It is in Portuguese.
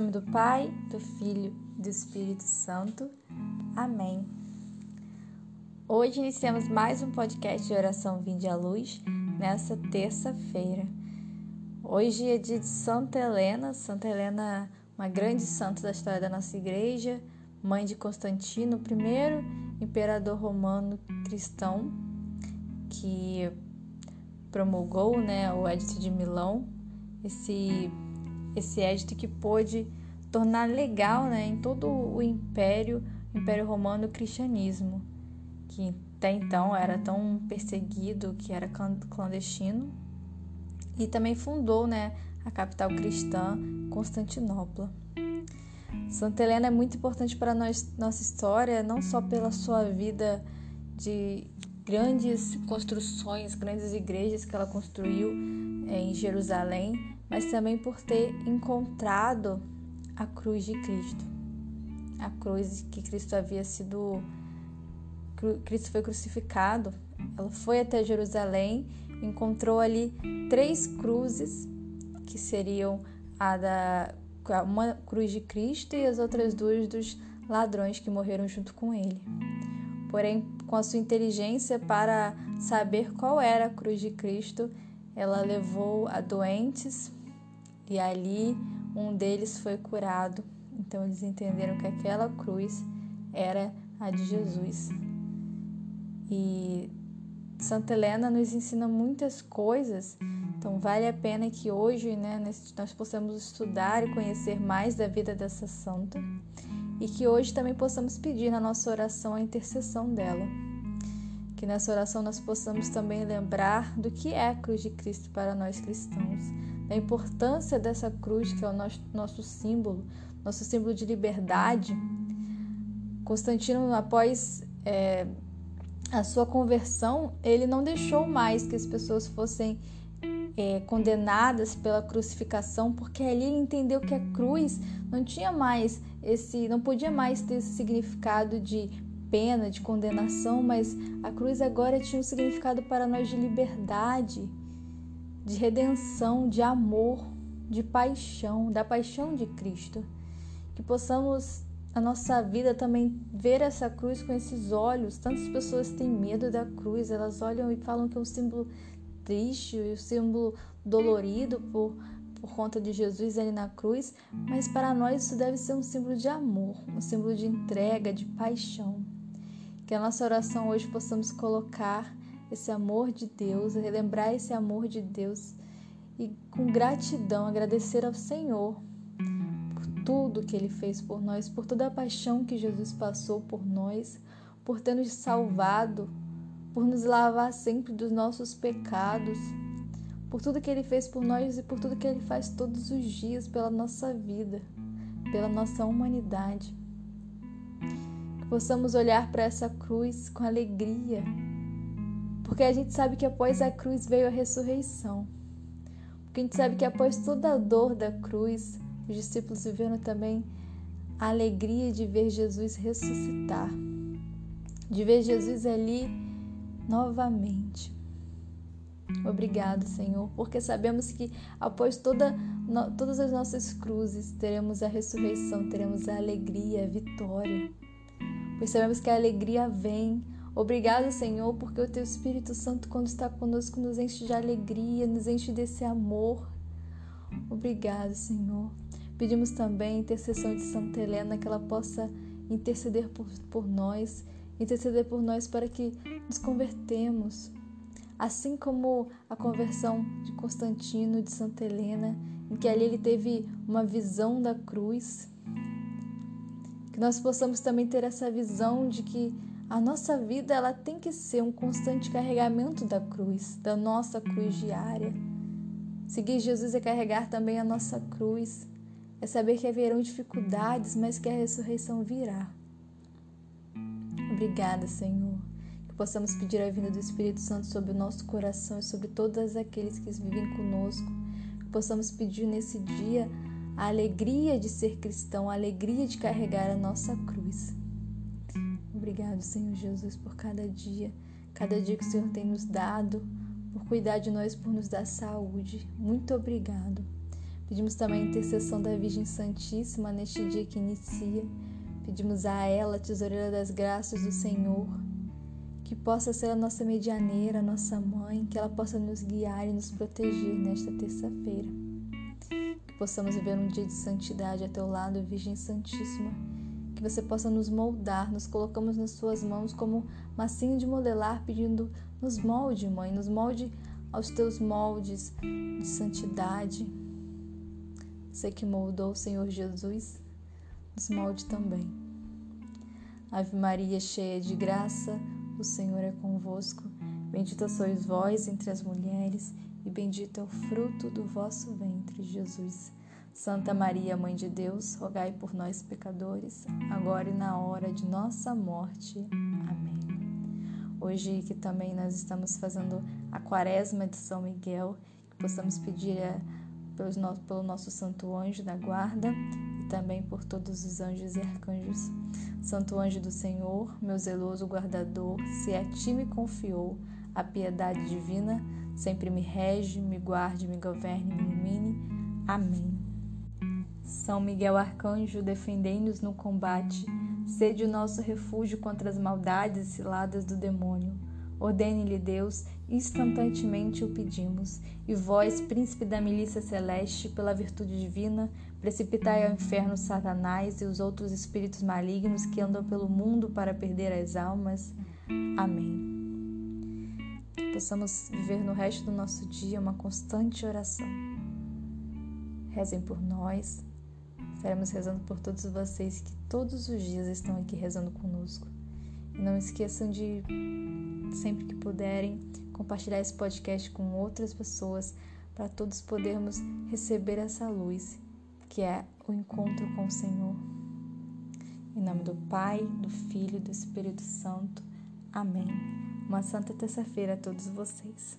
nome do Pai, do Filho e do Espírito Santo. Amém. Hoje iniciamos mais um podcast de oração Vinde à Luz nessa terça-feira. Hoje é dia de Santa Helena. Santa Helena, uma grande santa da história da nossa igreja, mãe de Constantino, primeiro imperador romano cristão que promulgou né, o Edito de Milão, esse esse édito que pôde tornar legal né, em todo o império, império romano, o cristianismo, que até então era tão perseguido, que era clandestino, e também fundou né, a capital cristã, Constantinopla. Santa Helena é muito importante para nós, nossa história, não só pela sua vida de grandes construções, grandes igrejas que ela construiu em Jerusalém, mas também por ter encontrado a cruz de Cristo. A cruz que Cristo havia sido. Cristo foi crucificado. Ela foi até Jerusalém, encontrou ali três cruzes, que seriam a da. Uma cruz de Cristo e as outras duas dos ladrões que morreram junto com ele. Porém, com a sua inteligência para saber qual era a cruz de Cristo, ela levou a doentes, e ali um deles foi curado. Então eles entenderam que aquela cruz era a de Jesus. E Santa Helena nos ensina muitas coisas, então vale a pena que hoje né, nós possamos estudar e conhecer mais da vida dessa santa e que hoje também possamos pedir na nossa oração a intercessão dela. Que nessa oração nós possamos também lembrar do que é a cruz de Cristo para nós cristãos da importância dessa cruz, que é o nosso, nosso símbolo, nosso símbolo de liberdade. Constantino, após é, a sua conversão, ele não deixou mais que as pessoas fossem é, condenadas pela crucificação, porque ali ele entendeu que a cruz não tinha mais esse, não podia mais ter esse significado de pena, de condenação, mas a cruz agora tinha um significado para nós de liberdade de redenção, de amor, de paixão, da paixão de Cristo. Que possamos a nossa vida também ver essa cruz com esses olhos. Tantas pessoas têm medo da cruz, elas olham e falam que é um símbolo triste, um símbolo dolorido por, por conta de Jesus ali na cruz, mas para nós isso deve ser um símbolo de amor, um símbolo de entrega, de paixão. Que a nossa oração hoje possamos colocar esse amor de Deus, relembrar esse amor de Deus e com gratidão agradecer ao Senhor por tudo que Ele fez por nós, por toda a paixão que Jesus passou por nós, por ter nos salvado, por nos lavar sempre dos nossos pecados, por tudo que Ele fez por nós e por tudo que Ele faz todos os dias pela nossa vida, pela nossa humanidade. Que possamos olhar para essa cruz com alegria porque a gente sabe que após a cruz veio a ressurreição. Porque a gente sabe que após toda a dor da cruz, os discípulos viveram também a alegria de ver Jesus ressuscitar, de ver Jesus ali novamente. Obrigado, Senhor, porque sabemos que após toda, no, todas as nossas cruzes teremos a ressurreição, teremos a alegria, a vitória. Pois sabemos que a alegria vem Obrigado, Senhor, porque o Teu Espírito Santo, quando está conosco, nos enche de alegria, nos enche desse amor. Obrigado, Senhor. Pedimos também a intercessão de Santa Helena, que ela possa interceder por, por nós, interceder por nós para que nos convertemos. Assim como a conversão de Constantino, de Santa Helena, em que ali ele teve uma visão da cruz, que nós possamos também ter essa visão de que a nossa vida ela tem que ser um constante carregamento da cruz, da nossa cruz diária. Seguir Jesus é carregar também a nossa cruz, é saber que haverão dificuldades, mas que a ressurreição virá. Obrigada, Senhor. Que possamos pedir a vinda do Espírito Santo sobre o nosso coração e sobre todos aqueles que vivem conosco. Que possamos pedir nesse dia a alegria de ser cristão, a alegria de carregar a nossa cruz. Obrigado, Senhor Jesus, por cada dia, cada dia que o Senhor tem nos dado, por cuidar de nós, por nos dar saúde. Muito obrigado. Pedimos também a intercessão da Virgem Santíssima neste dia que inicia. Pedimos a ela, tesoureira das graças do Senhor, que possa ser a nossa medianeira, a nossa mãe, que ela possa nos guiar e nos proteger nesta terça-feira. Que possamos viver um dia de santidade a teu lado, Virgem Santíssima. Que você possa nos moldar, nos colocamos nas suas mãos como massinha de modelar, pedindo nos molde, mãe, nos molde aos teus moldes de santidade. Você que moldou o Senhor Jesus, nos molde também. Ave Maria, cheia de graça, o Senhor é convosco. Bendita sois vós entre as mulheres, e bendito é o fruto do vosso ventre, Jesus. Santa Maria, Mãe de Deus, rogai por nós, pecadores, agora e na hora de nossa morte. Amém. Hoje que também nós estamos fazendo a quaresma de São Miguel, que possamos pedir a, pelo nosso santo anjo da guarda também por todos os anjos e arcanjos. Santo anjo do Senhor, meu zeloso guardador, se a ti me confiou a piedade divina, sempre me rege, me guarde, me governe, me ilumine. Amém. São Miguel Arcanjo, defendei-nos no combate, sede o nosso refúgio contra as maldades e ciladas do demônio. Ordene-lhe Deus, instantaneamente o pedimos. E vós, príncipe da milícia celeste, pela virtude divina, precipitai ao inferno Satanás e os outros espíritos malignos que andam pelo mundo para perder as almas. Amém. Possamos viver no resto do nosso dia uma constante oração. Rezem por nós. Estaremos rezando por todos vocês que todos os dias estão aqui rezando conosco. E não esqueçam de sempre que puderem, compartilhar esse podcast com outras pessoas para todos podermos receber essa luz que é o encontro com o Senhor. Em nome do Pai, do Filho e do Espírito Santo. Amém. Uma santa terça-feira a todos vocês.